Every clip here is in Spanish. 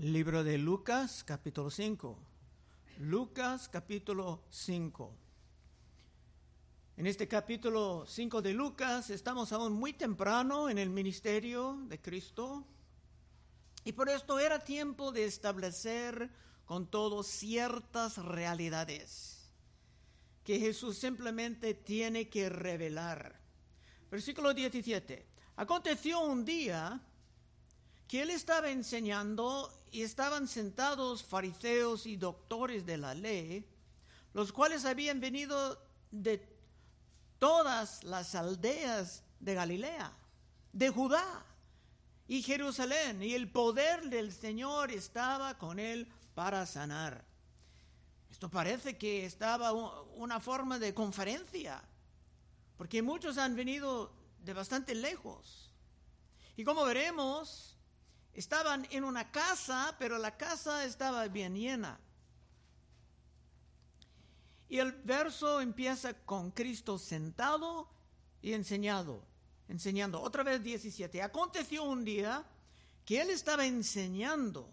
Libro de Lucas, capítulo 5. Lucas, capítulo 5. En este capítulo 5 de Lucas estamos aún muy temprano en el ministerio de Cristo y por esto era tiempo de establecer con todo ciertas realidades que Jesús simplemente tiene que revelar. Versículo 17. Aconteció un día que él estaba enseñando y estaban sentados fariseos y doctores de la ley, los cuales habían venido de todas las aldeas de Galilea, de Judá y Jerusalén, y el poder del Señor estaba con él para sanar. Esto parece que estaba una forma de conferencia, porque muchos han venido de bastante lejos. Y como veremos, Estaban en una casa, pero la casa estaba bien llena. Y el verso empieza con Cristo sentado y enseñado, enseñando. Otra vez 17. Aconteció un día que él estaba enseñando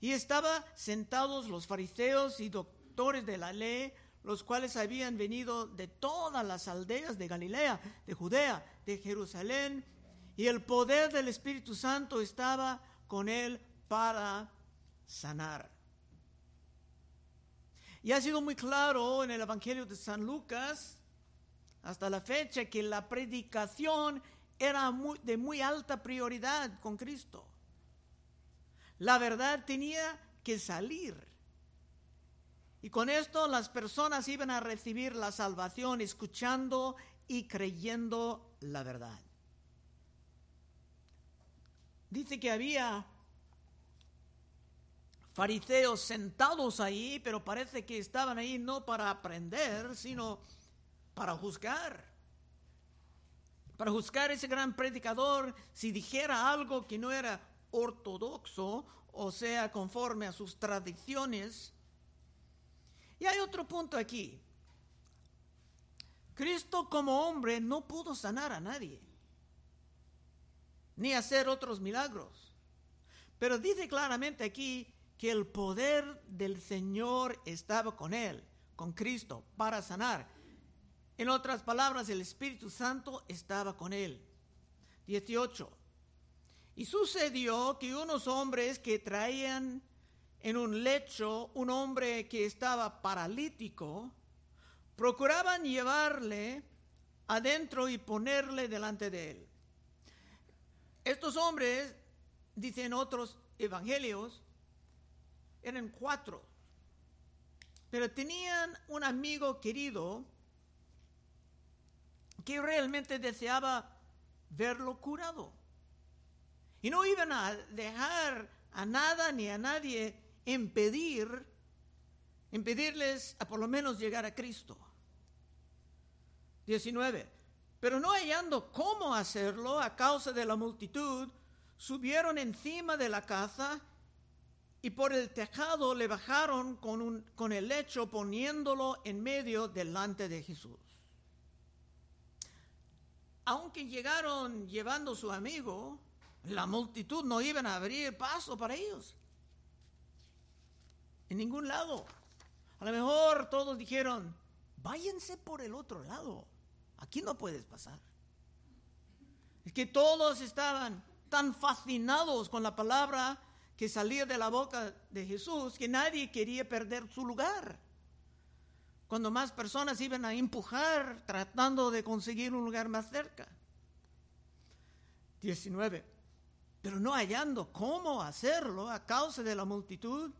y estaban sentados los fariseos y doctores de la ley, los cuales habían venido de todas las aldeas de Galilea, de Judea, de Jerusalén, y el poder del Espíritu Santo estaba con él para sanar. Y ha sido muy claro en el Evangelio de San Lucas hasta la fecha que la predicación era de muy alta prioridad con Cristo. La verdad tenía que salir. Y con esto las personas iban a recibir la salvación escuchando y creyendo la verdad. Dice que había fariseos sentados ahí, pero parece que estaban ahí no para aprender, sino para juzgar. Para juzgar ese gran predicador si dijera algo que no era ortodoxo, o sea, conforme a sus tradiciones. Y hay otro punto aquí. Cristo como hombre no pudo sanar a nadie ni hacer otros milagros. Pero dice claramente aquí que el poder del Señor estaba con él, con Cristo, para sanar. En otras palabras, el Espíritu Santo estaba con él. 18. Y sucedió que unos hombres que traían en un lecho un hombre que estaba paralítico, procuraban llevarle adentro y ponerle delante de él. Estos hombres, dicen otros evangelios, eran cuatro, pero tenían un amigo querido que realmente deseaba verlo curado. Y no iban a dejar a nada ni a nadie impedir, impedirles a por lo menos llegar a Cristo. 19. Pero no hallando cómo hacerlo a causa de la multitud, subieron encima de la casa y por el tejado le bajaron con, un, con el lecho poniéndolo en medio delante de Jesús. Aunque llegaron llevando su amigo, la multitud no iban a abrir paso para ellos. En ningún lado. A lo mejor todos dijeron, váyanse por el otro lado. Aquí no puedes pasar. Es que todos estaban tan fascinados con la palabra que salía de la boca de Jesús que nadie quería perder su lugar. Cuando más personas iban a empujar tratando de conseguir un lugar más cerca. 19. Pero no hallando cómo hacerlo a causa de la multitud,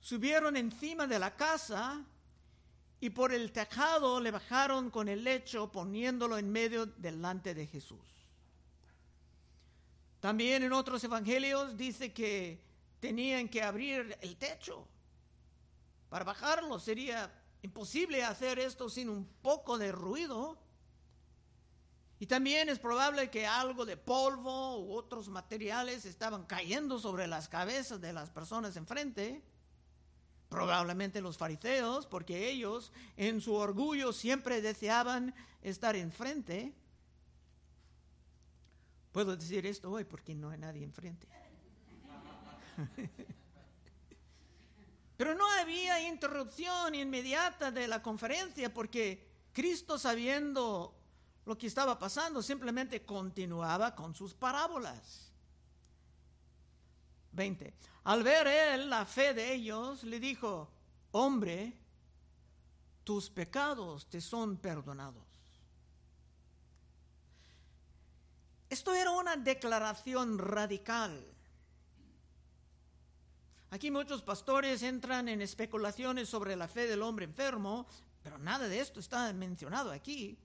subieron encima de la casa y por el tejado le bajaron con el lecho poniéndolo en medio delante de Jesús. También en otros evangelios dice que tenían que abrir el techo para bajarlo. Sería imposible hacer esto sin un poco de ruido. Y también es probable que algo de polvo u otros materiales estaban cayendo sobre las cabezas de las personas enfrente. Probablemente los fariseos, porque ellos en su orgullo siempre deseaban estar enfrente. Puedo decir esto hoy porque no hay nadie enfrente. Pero no había interrupción inmediata de la conferencia porque Cristo sabiendo lo que estaba pasando simplemente continuaba con sus parábolas. 20. Al ver él la fe de ellos, le dijo, hombre, tus pecados te son perdonados. Esto era una declaración radical. Aquí muchos pastores entran en especulaciones sobre la fe del hombre enfermo, pero nada de esto está mencionado aquí.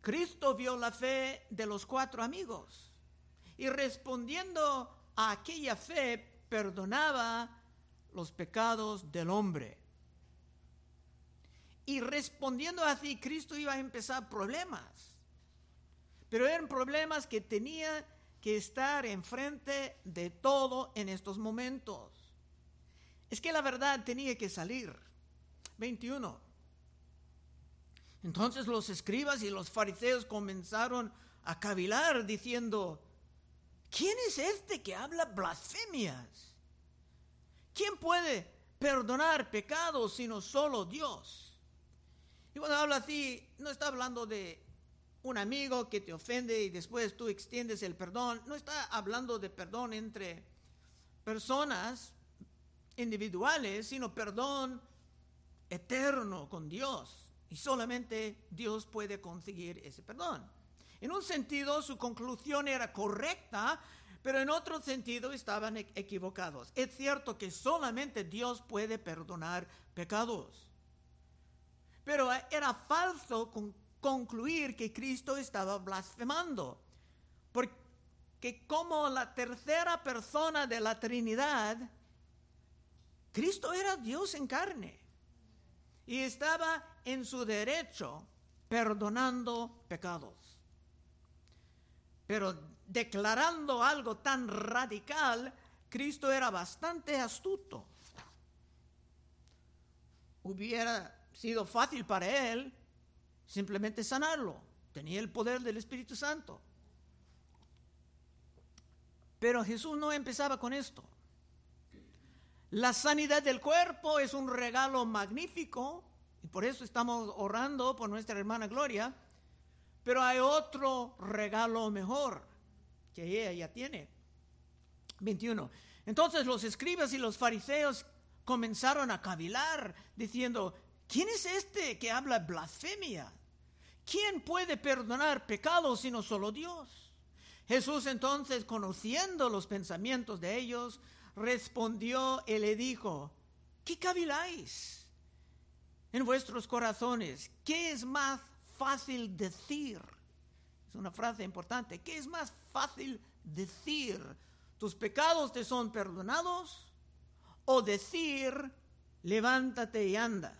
Cristo vio la fe de los cuatro amigos y respondiendo aquella fe perdonaba los pecados del hombre. Y respondiendo así, Cristo iba a empezar problemas. Pero eran problemas que tenía que estar enfrente de todo en estos momentos. Es que la verdad tenía que salir. 21. Entonces los escribas y los fariseos comenzaron a cavilar diciendo, ¿quién es este que habla blasfemias? ¿Quién puede perdonar pecados sino solo Dios? Y cuando habla así, no está hablando de un amigo que te ofende y después tú extiendes el perdón. No está hablando de perdón entre personas individuales, sino perdón eterno con Dios. Y solamente Dios puede conseguir ese perdón. En un sentido, su conclusión era correcta, pero en otro sentido estaban e-, equivocados. Es cierto que solamente Dios puede perdonar pecados. Pero era falso concluir que Cristo estaba blasfemando. Porque como la tercera persona de la Trinidad, Cristo era Dios en carne y estaba en su derecho perdonando pecados. Pero declarando algo tan radical, Cristo era bastante astuto. Hubiera sido fácil para él simplemente sanarlo. Tenía el poder del Espíritu Santo. Pero Jesús no empezaba con esto. La sanidad del cuerpo es un regalo magnífico y por eso estamos orando por nuestra hermana Gloria. Pero hay otro regalo mejor que ella ya tiene. 21. Entonces los escribas y los fariseos comenzaron a cavilar diciendo, ¿quién es este que habla blasfemia? ¿Quién puede perdonar pecados sino solo Dios? Jesús entonces, conociendo los pensamientos de ellos, respondió y le dijo, ¿qué caviláis en vuestros corazones? ¿Qué es más fácil decir? Es una frase importante. ¿Qué es más fácil decir? ¿Tus pecados te son perdonados? ¿O decir, levántate y anda?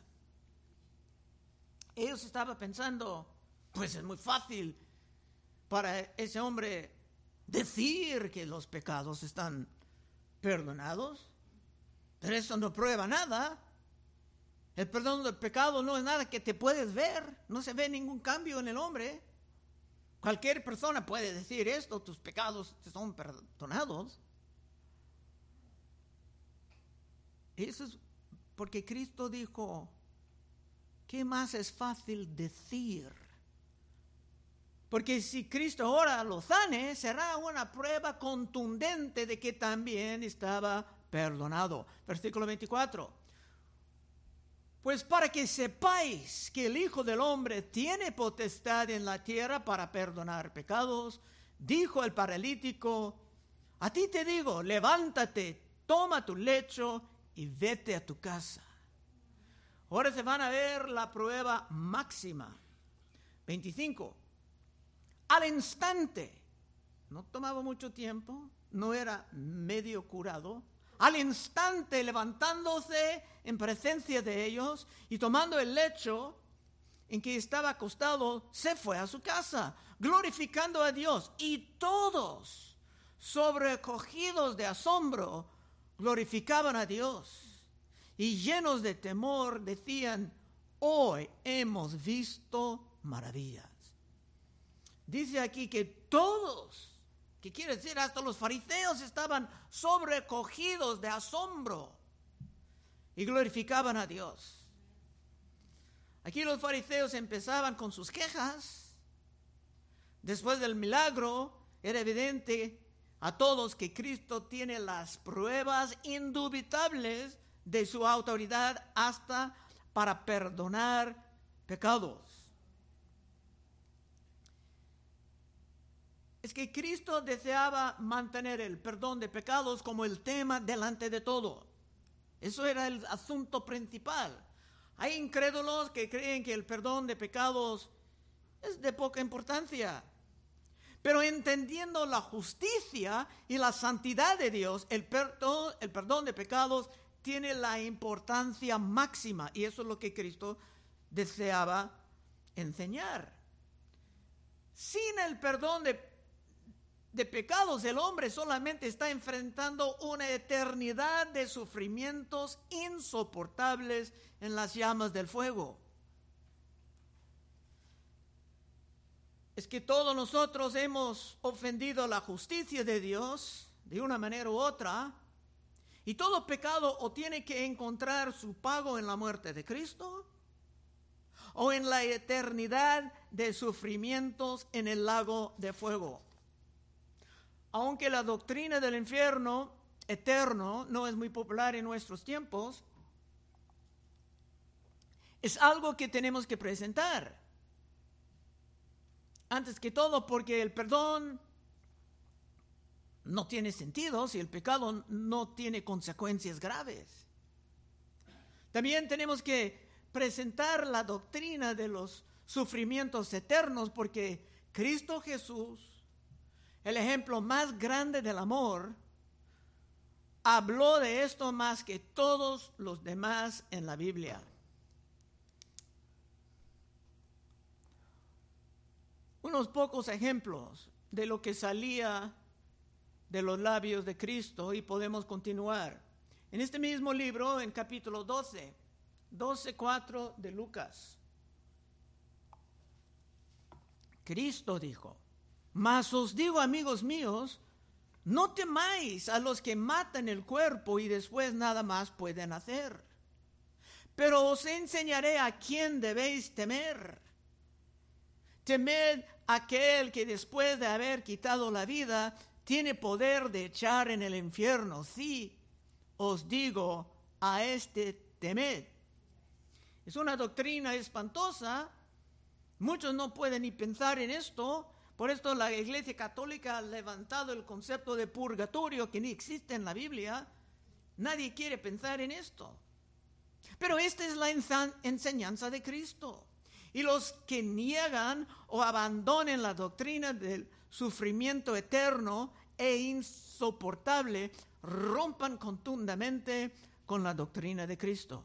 Ellos estaban pensando, pues es muy fácil para ese hombre decir que los pecados están perdonados, pero eso no prueba nada. El perdón del pecado no es nada que te puedes ver, no se ve ningún cambio en el hombre. Cualquier persona puede decir esto, tus pecados te son perdonados. Eso es porque Cristo dijo, ¿qué más es fácil decir? Porque si Cristo ahora lo sane, será una prueba contundente de que también estaba perdonado. Versículo 24. Pues para que sepáis que el Hijo del Hombre tiene potestad en la tierra para perdonar pecados, dijo el paralítico, a ti te digo, levántate, toma tu lecho y vete a tu casa. Ahora se van a ver la prueba máxima. 25 al instante. No tomaba mucho tiempo, no era medio curado. Al instante, levantándose en presencia de ellos y tomando el lecho en que estaba acostado, se fue a su casa, glorificando a Dios. Y todos, sobrecogidos de asombro, glorificaban a Dios. Y llenos de temor, decían, hoy hemos visto maravillas. Dice aquí que todos ¿Qué quiere decir? Hasta los fariseos estaban sobrecogidos de asombro y glorificaban a Dios. Aquí los fariseos empezaban con sus quejas. Después del milagro, era evidente a todos que Cristo tiene las pruebas indubitables de su autoridad hasta para perdonar pecados. Es que Cristo deseaba mantener el perdón de pecados como el tema delante de todo. Eso era el asunto principal. Hay incrédulos que creen que el perdón de pecados es de poca importancia. Pero entendiendo la justicia y la santidad de Dios, el perdón, el perdón de pecados tiene la importancia máxima. Y eso es lo que Cristo deseaba enseñar. Sin el perdón de, de pecados, el hombre solamente está enfrentando una eternidad de sufrimientos insoportables en las llamas del fuego. Es que todos nosotros hemos ofendido la justicia de Dios de una manera u otra, y todo pecado o tiene que encontrar su pago en la muerte de Cristo, o en la eternidad de sufrimientos en el lago de fuego. Aunque la doctrina del infierno eterno no es muy popular en nuestros tiempos, es algo que tenemos que presentar. Antes que todo porque el perdón no tiene sentido si el pecado no tiene consecuencias graves. También tenemos que presentar la doctrina de los sufrimientos eternos porque Cristo Jesús, el ejemplo más grande del amor, habló de esto más que todos los demás en la Biblia. Unos pocos ejemplos de lo que salía de los labios de Cristo y podemos continuar. En este mismo libro, en capítulo 12, 12.4 de Lucas, Cristo dijo, mas os digo amigos míos, no temáis a los que matan el cuerpo y después nada más pueden hacer. Pero os enseñaré a quién debéis temer. Temed aquel que después de haber quitado la vida tiene poder de echar en el infierno. Sí, os digo, a este temed. Es una doctrina espantosa. Muchos no pueden ni pensar en esto. Por esto la Iglesia Católica ha levantado el concepto de purgatorio que ni existe en la Biblia. Nadie quiere pensar en esto. Pero esta es la enseñanza de Cristo. Y los que niegan o abandonen la doctrina del sufrimiento eterno e insoportable rompan contundentemente con la doctrina de Cristo.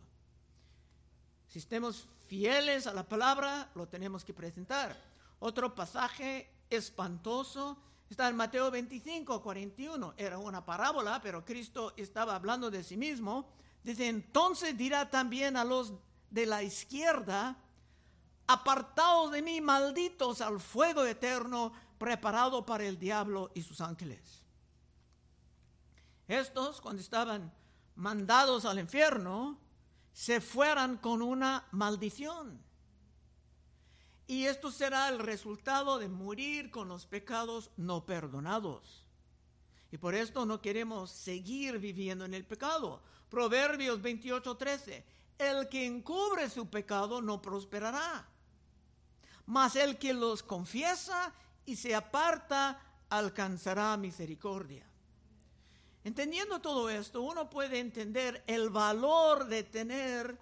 Si estemos fieles a la palabra, lo tenemos que presentar. Otro pasaje espantoso está en Mateo 25, 41. Era una parábola, pero Cristo estaba hablando de sí mismo. Dice, entonces dirá también a los de la izquierda, apartados de mí, malditos al fuego eterno preparado para el diablo y sus ángeles. Estos, cuando estaban mandados al infierno, se fueran con una maldición. Y esto será el resultado de morir con los pecados no perdonados. Y por esto no queremos seguir viviendo en el pecado. Proverbios 28:13. El que encubre su pecado no prosperará mas el que los confiesa y se aparta alcanzará misericordia. Entendiendo todo esto, uno puede entender el valor de tener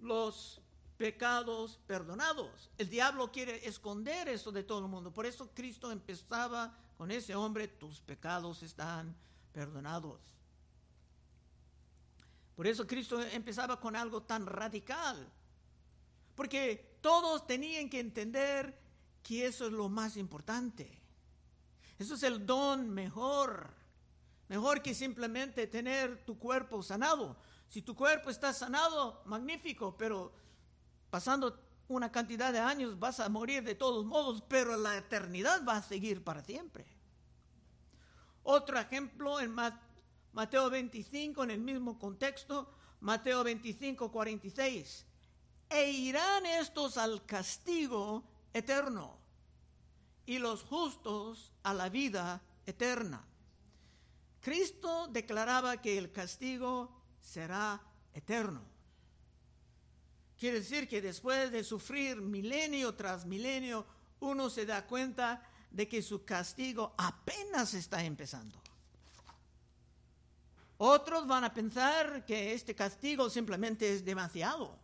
los pecados perdonados. El diablo quiere esconder eso de todo el mundo. Por eso Cristo empezaba con ese hombre, tus pecados están perdonados. Por eso Cristo empezaba con algo tan radical. Porque todos tenían que entender que eso es lo más importante. Eso es el don mejor. Mejor que simplemente tener tu cuerpo sanado. Si tu cuerpo está sanado, magnífico, pero pasando una cantidad de años vas a morir de todos modos, pero la eternidad va a seguir para siempre. Otro ejemplo en Mateo 25, en el mismo contexto, Mateo 25, 46. E irán estos al castigo eterno y los justos a la vida eterna. Cristo declaraba que el castigo será eterno. Quiere decir que después de sufrir milenio tras milenio, uno se da cuenta de que su castigo apenas está empezando. Otros van a pensar que este castigo simplemente es demasiado.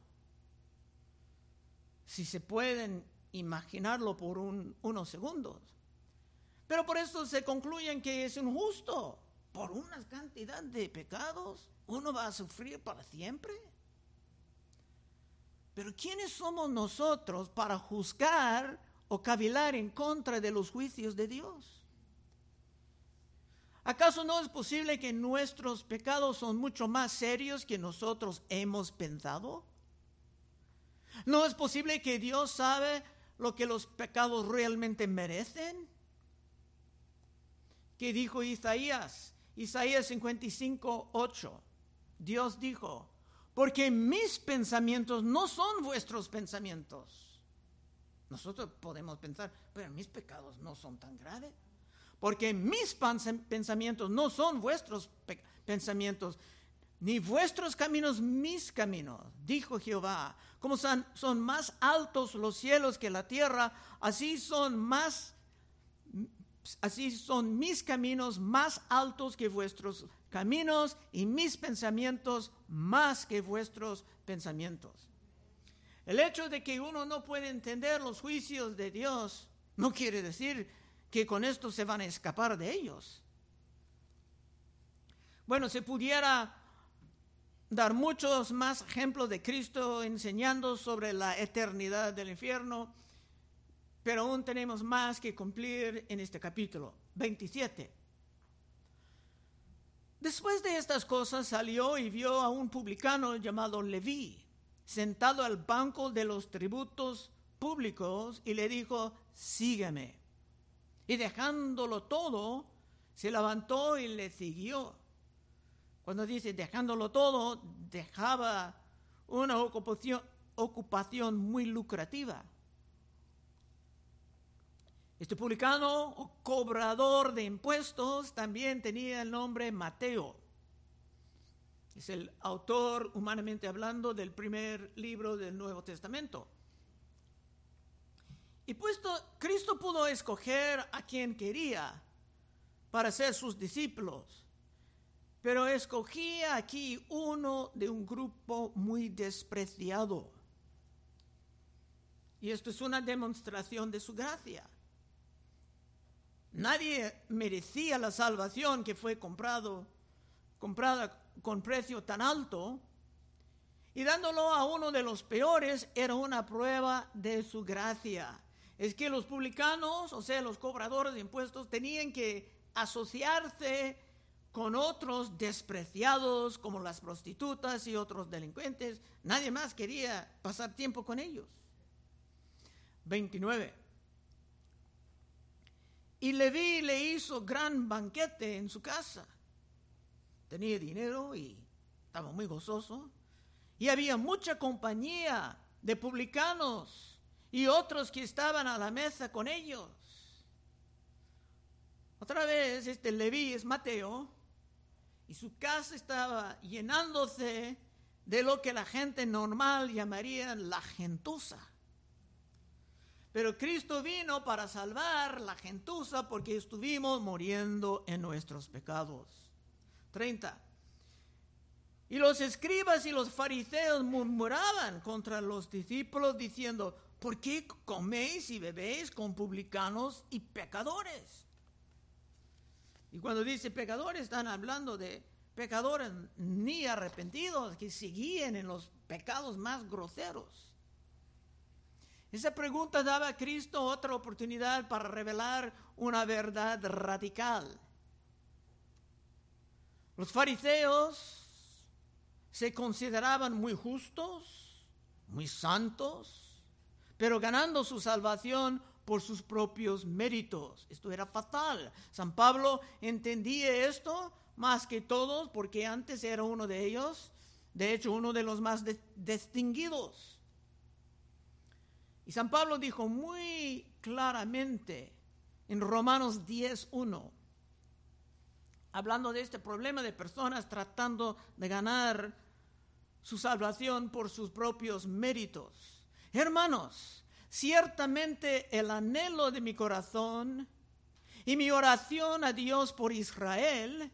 Si se pueden imaginarlo por unos segundos. Pero por eso se concluyen que es injusto. Por una cantidad de pecados, uno va a sufrir para siempre. Pero ¿quiénes somos nosotros para juzgar o cavilar en contra de los juicios de Dios? ¿Acaso no es posible que nuestros pecados son mucho más serios que nosotros hemos pensado? ¿No es posible que Dios sabe lo que los pecados realmente merecen? ¿Qué dijo Isaías? Isaías 55, 8. Dios dijo, porque mis pensamientos no son vuestros pensamientos. Nosotros podemos pensar, pero mis pecados no son tan graves. Porque mis pensamientos no son vuestros pensamientos, ni vuestros caminos mis caminos, dijo Jehová. Como son, más altos los cielos que la tierra, así son más así son mis caminos más altos que vuestros caminos y mis pensamientos más que vuestros pensamientos. El hecho de que uno no puede entender los juicios de Dios no quiere decir que con esto se van a escapar de ellos. Bueno, se pudiera dar muchos más ejemplos de Cristo enseñando sobre la eternidad del infierno, pero aún tenemos más que cumplir en este capítulo 27. Después de estas cosas salió y vio a un publicano llamado Leví, sentado al banco de los tributos públicos, y le dijo, sígueme. Y dejándolo todo, se levantó y le siguió. Cuando dice dejándolo todo, dejaba una ocupación, ocupación muy lucrativa. Este publicano o cobrador de impuestos también tenía el nombre Mateo. Es el autor, humanamente hablando, del primer libro del Nuevo Testamento. Y puesto, Cristo pudo escoger a quien quería para ser sus discípulos, pero escogía aquí uno de un grupo muy despreciado. Y esto es una demostración de su gracia. Nadie merecía la salvación que fue comprado, comprada con precio tan alto. Y dándolo a uno de los peores era una prueba de su gracia. Es que los publicanos, o sea, los cobradores de impuestos, tenían que asociarse con otros despreciados como las prostitutas y otros delincuentes. Nadie más quería pasar tiempo con ellos. 29. Y Leví le hizo gran banquete en su casa. Tenía dinero y estaba muy gozoso. Y había mucha compañía de publicanos y otros que estaban a la mesa con ellos. Otra vez, este Leví es Mateo, y su casa estaba llenándose de lo que la gente normal llamaría la gentuza. Pero Cristo vino para salvar la gentuza porque estuvimos muriendo en nuestros pecados. 30. Y los escribas y los fariseos murmuraban contra los discípulos diciendo, ¿por qué coméis y bebéis con publicanos y pecadores? Y cuando dice pecadores, están hablando de pecadores ni arrepentidos que seguían en los pecados más groseros. Esa pregunta daba a Cristo otra oportunidad para revelar una verdad radical. Los fariseos se consideraban muy justos, muy santos, pero ganando su salvación por sus propios méritos. Esto era fatal. San Pablo entendía esto más que todos porque antes era uno de ellos, de hecho uno de los más distinguidos. Y San Pablo dijo muy claramente en Romanos 10.1, hablando de este problema de personas tratando de ganar su salvación por sus propios méritos. Hermanos, ciertamente el anhelo de mi corazón y mi oración a Dios por Israel,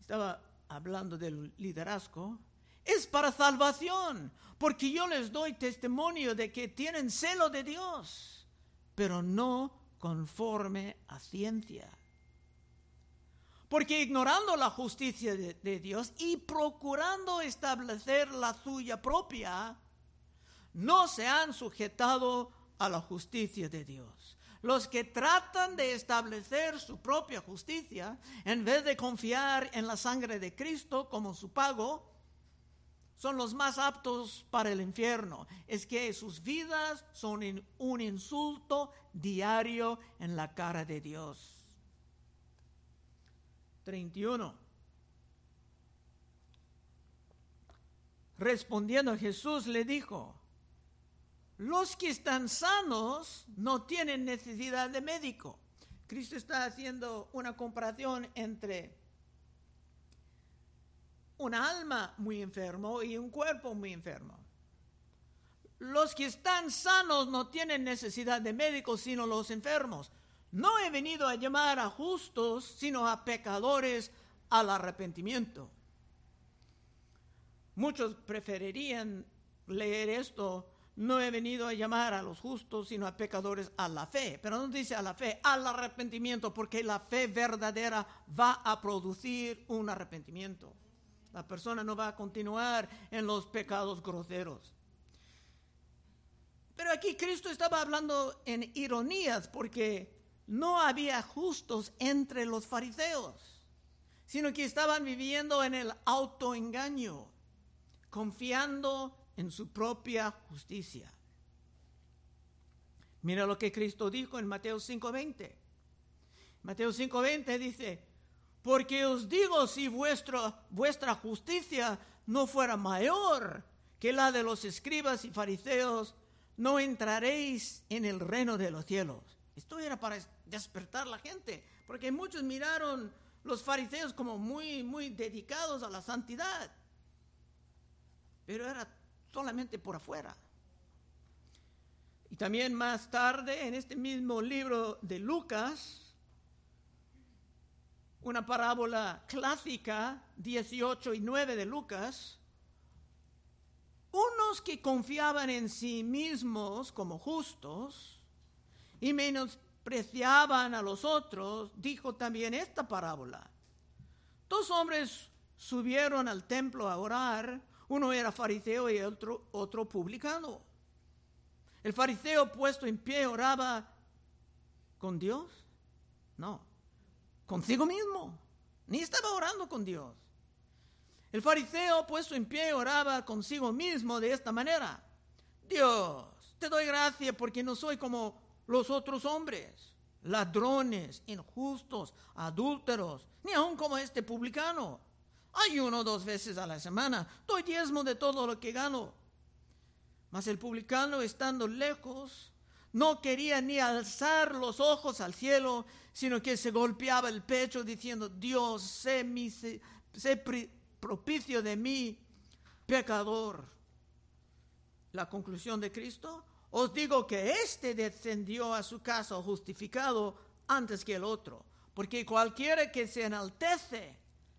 estaba hablando del liderazgo, es para salvación, porque yo les doy testimonio de que tienen celo de Dios, pero no conforme a ciencia. Porque ignorando la justicia de, Dios y procurando establecer la suya propia, no se han sujetado a la justicia de Dios. Los que tratan de establecer su propia justicia, en vez de confiar en la sangre de Cristo como su pago, son los más aptos para el infierno. Es que sus vidas son un insulto diario en la cara de Dios. 31. Respondiendo Jesús le dijo, los que están sanos no tienen necesidad de médico. Cristo está haciendo una comparación entre un alma muy enfermo y un cuerpo muy enfermo. Los que están sanos no tienen necesidad de médicos, sino los enfermos. No he venido a llamar a justos, sino a pecadores al arrepentimiento. Muchos preferirían leer esto no he venido a llamar a los justos, sino a pecadores a la fe. Pero no dice a la fe, al arrepentimiento, porque la fe verdadera va a producir un arrepentimiento. La persona no va a continuar en los pecados groseros. Pero aquí Cristo estaba hablando en ironías, porque no había justos entre los fariseos, sino que estaban viviendo en el autoengaño, confiando en su propia justicia. Mira lo que Cristo dijo en Mateo 5:20. Mateo 5:20 dice, porque os digo si vuestra, justicia no fuera mayor que la de los escribas y fariseos, no entraréis en el reino de los cielos. Esto era para despertar la gente, porque muchos miraron los fariseos como muy, muy dedicados a la santidad. Pero era solamente por afuera. Y también más tarde, en este mismo libro de Lucas, una parábola clásica, 18 y 9 de Lucas, unos que confiaban en sí mismos como justos y menospreciaban a los otros, dijo también esta parábola. Dos hombres subieron al templo a orar uno era fariseo y otro, otro publicano. El fariseo puesto en pie oraba con Dios. No, consigo mismo. Ni estaba orando con Dios. El fariseo puesto en pie oraba consigo mismo de esta manera. Dios, te doy gracias porque no soy como los otros hombres, ladrones, injustos, adúlteros, ni aun como este publicano. Ayuno dos veces a la semana. Doy diezmo de todo lo que gano. Mas el publicano, estando lejos, no quería ni alzar los ojos al cielo, sino que se golpeaba el pecho diciendo, Dios, sé, mi, propicio de mí, pecador. La conclusión de Cristo, os digo que éste descendió a su casa justificado antes que el otro, porque cualquiera que se enaltece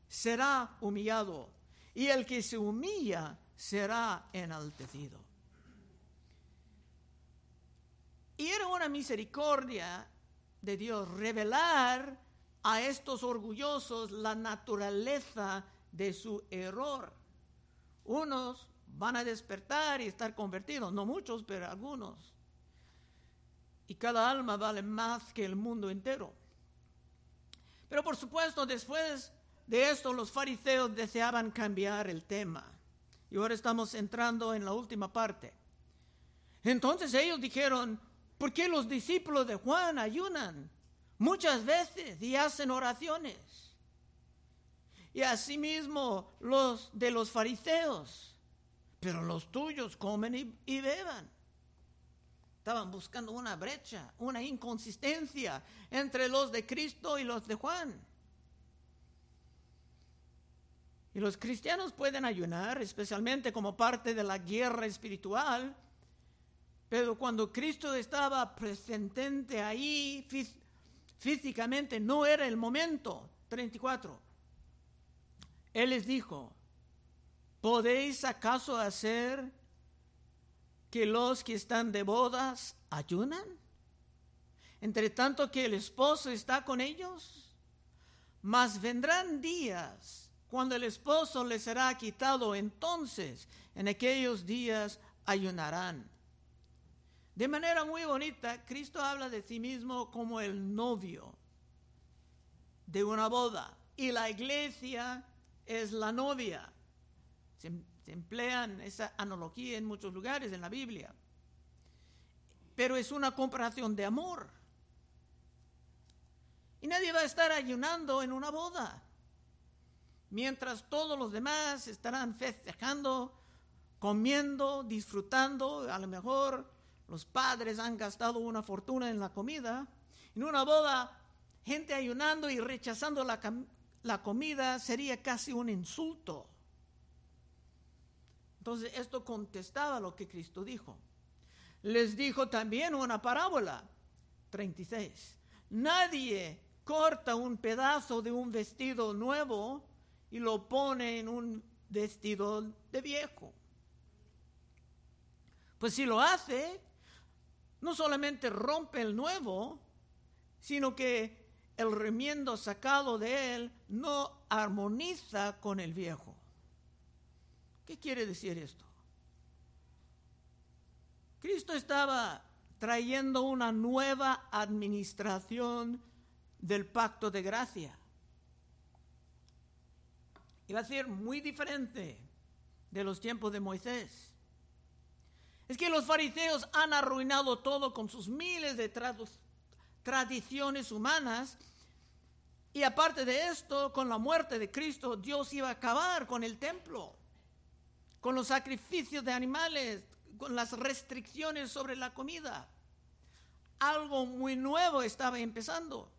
será humillado, y el que se humilla será enaltecido. Y era una misericordia de Dios revelar a estos orgullosos la naturaleza de su error. Unos van a despertar y estar convertidos, no muchos, pero algunos. Y cada alma vale más que el mundo entero. Pero por supuesto, después de esto los fariseos deseaban cambiar el tema. Y ahora estamos entrando en la última parte. Entonces ellos dijeron, ¿por qué los discípulos de Juan ayunan muchas veces y hacen oraciones? Y asimismo los de los fariseos, pero los tuyos comen y, y beban. Estaban buscando una brecha, una inconsistencia entre los de Cristo y los de Juan. Y los cristianos pueden ayunar, especialmente como parte de la guerra espiritual, pero cuando Cristo estaba presente ahí físicamente, no era el momento. 34. Él les dijo, ¿podéis acaso hacer que los que están de bodas ayunan? Entre tanto que el esposo está con ellos, mas vendrán días cuando el esposo les será quitado, entonces en aquellos días ayunarán. De manera muy bonita, Cristo habla de sí mismo como el novio de una boda y la iglesia es la novia. Se, emplean esa analogía en muchos lugares en la Biblia. Pero es una comparación de amor. Y nadie va a estar ayunando en una boda. Mientras todos los demás estarán festejando, comiendo, disfrutando, a lo mejor los padres han gastado una fortuna en la comida. En una boda, gente ayunando y rechazando la, la comida sería casi un insulto. Entonces esto contestaba lo que Cristo dijo. Les dijo también una parábola, 36. Nadie corta un pedazo de un vestido nuevo y lo pone en un vestido de viejo. Pues si lo hace, no solamente rompe el nuevo, sino que el remiendo sacado de él no armoniza con el viejo. ¿Qué quiere decir esto? Cristo estaba trayendo una nueva administración del pacto de gracia. Iba a ser muy diferente de los tiempos de Moisés. Es que los fariseos han arruinado todo con sus miles de tradiciones humanas. Y aparte de esto, con la muerte de Cristo, Dios iba a acabar con el templo, con los sacrificios de animales, con las restricciones sobre la comida. Algo muy nuevo estaba empezando.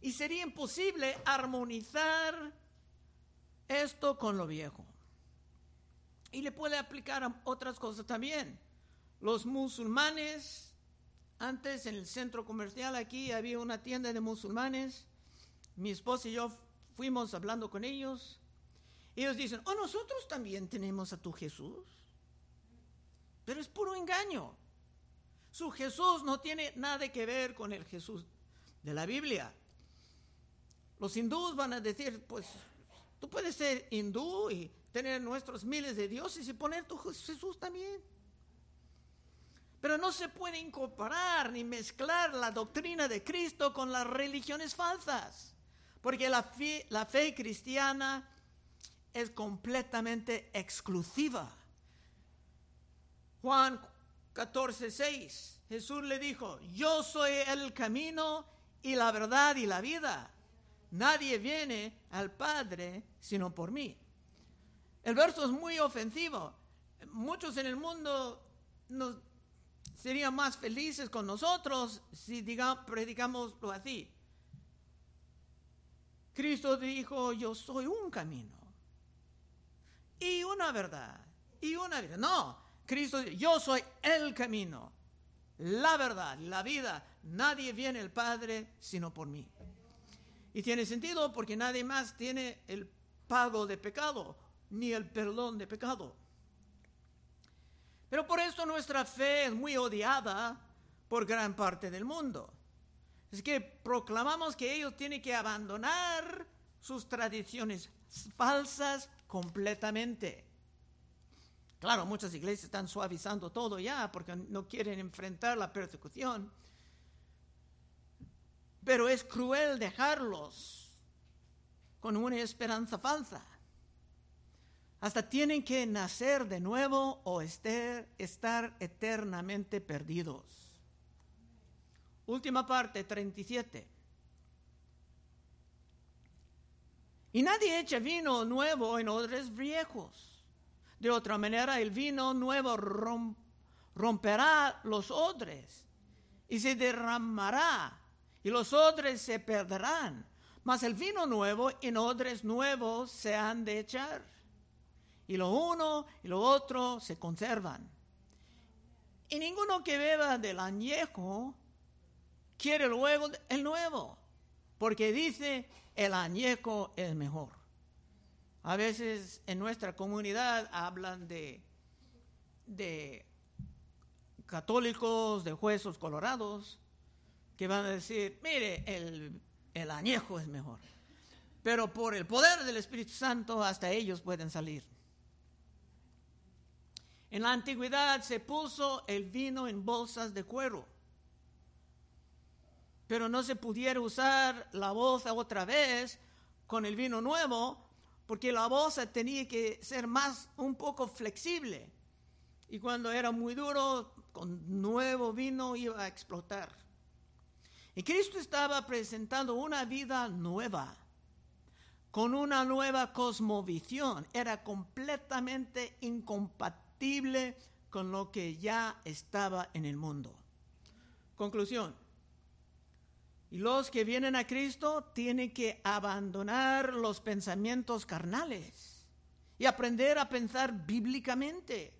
Y sería imposible armonizar esto con lo viejo. Y le puede aplicar a otras cosas también. Los musulmanes antes en el centro comercial aquí había una tienda de musulmanes. Mi esposa y yo fuimos hablando con ellos. Ellos dicen, oh, nosotros también tenemos a tu Jesús. Pero es puro engaño. Su Jesús no tiene nada que ver con el Jesús de la Biblia. Los hindúes van a decir, pues tú puedes ser hindú y tener nuestros miles de dioses y poner tu Jesús también. Pero no se puede incorporar ni mezclar la doctrina de Cristo con las religiones falsas, porque la fe, la fe cristiana es completamente exclusiva. Juan 14, 6, Jesús le dijo, yo soy el camino y la verdad y la vida. Nadie viene al Padre sino por mí. El verso es muy ofensivo. Muchos en el mundo serían más felices con nosotros si digamos, predicamos así. Cristo dijo, yo soy un camino y una verdad y una vida. No, Cristo yo soy el camino, la verdad, la vida. Nadie viene al Padre sino por mí. Y tiene sentido porque nadie más tiene el pago de pecado ni el perdón de pecado. Pero por esto nuestra fe es muy odiada por gran parte del mundo. Es que proclamamos que ellos tienen que abandonar sus tradiciones falsas completamente. Claro, muchas iglesias están suavizando todo ya porque no quieren enfrentar la persecución. Pero es cruel dejarlos con una esperanza falsa. Hasta tienen que nacer de nuevo o estar eternamente perdidos. Última parte, 37. Y nadie echa vino nuevo en odres viejos. De otra manera, el vino nuevo romperá los odres y se derramará y los odres se perderán. Mas el vino nuevo en odres nuevos se han de echar. Y lo uno y lo otro se conservan. Y ninguno que beba del añejo quiere luego el nuevo, porque dice el añejo es mejor. A veces en nuestra comunidad hablan de, de católicos, de huesos colorados, que van a decir, mire, el, el añejo es mejor. Pero por el poder del Espíritu Santo hasta ellos pueden salir. En la antigüedad se puso el vino en bolsas de cuero, pero no se pudiera usar la bolsa otra vez con el vino nuevo, porque la bolsa tenía que ser más, un poco flexible. Y cuando era muy duro, con nuevo vino iba a explotar. Y Cristo estaba presentando una vida nueva, con una nueva cosmovisión. Era completamente incompatible con lo que ya estaba en el mundo. Conclusión. Y los que vienen a Cristo tienen que abandonar los pensamientos carnales y aprender a pensar bíblicamente.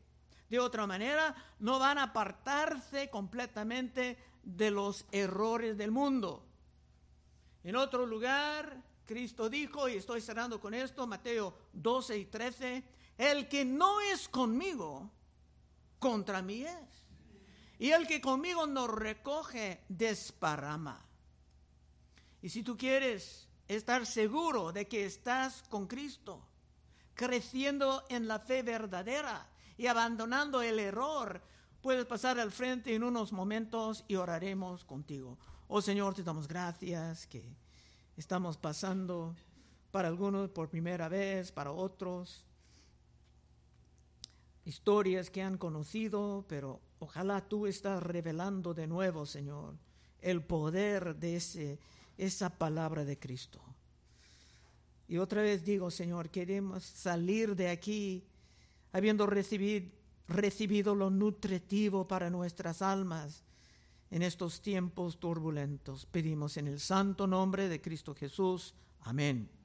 De otra manera, no van a apartarse completamente de los errores del mundo. En otro lugar, Cristo dijo, y estoy cerrando con esto, Mateo 12 y 13, el que no es conmigo, contra mí es. Y el que conmigo no recoge, desparrama. Y si tú quieres estar seguro de que estás con Cristo, creciendo en la fe verdadera, y abandonando el error, puedes pasar al frente en unos momentos y oraremos contigo. Oh Señor, te damos gracias que estamos pasando para algunos por primera vez, para otros historias que han conocido, pero ojalá tú estás revelando de nuevo, Señor, el poder de ese, esa palabra de Cristo. Y otra vez digo, Señor, queremos salir de aquí habiendo recibido, recibido lo nutritivo para nuestras almas en estos tiempos turbulentos. Pedimos en el santo nombre de Cristo Jesús. Amén.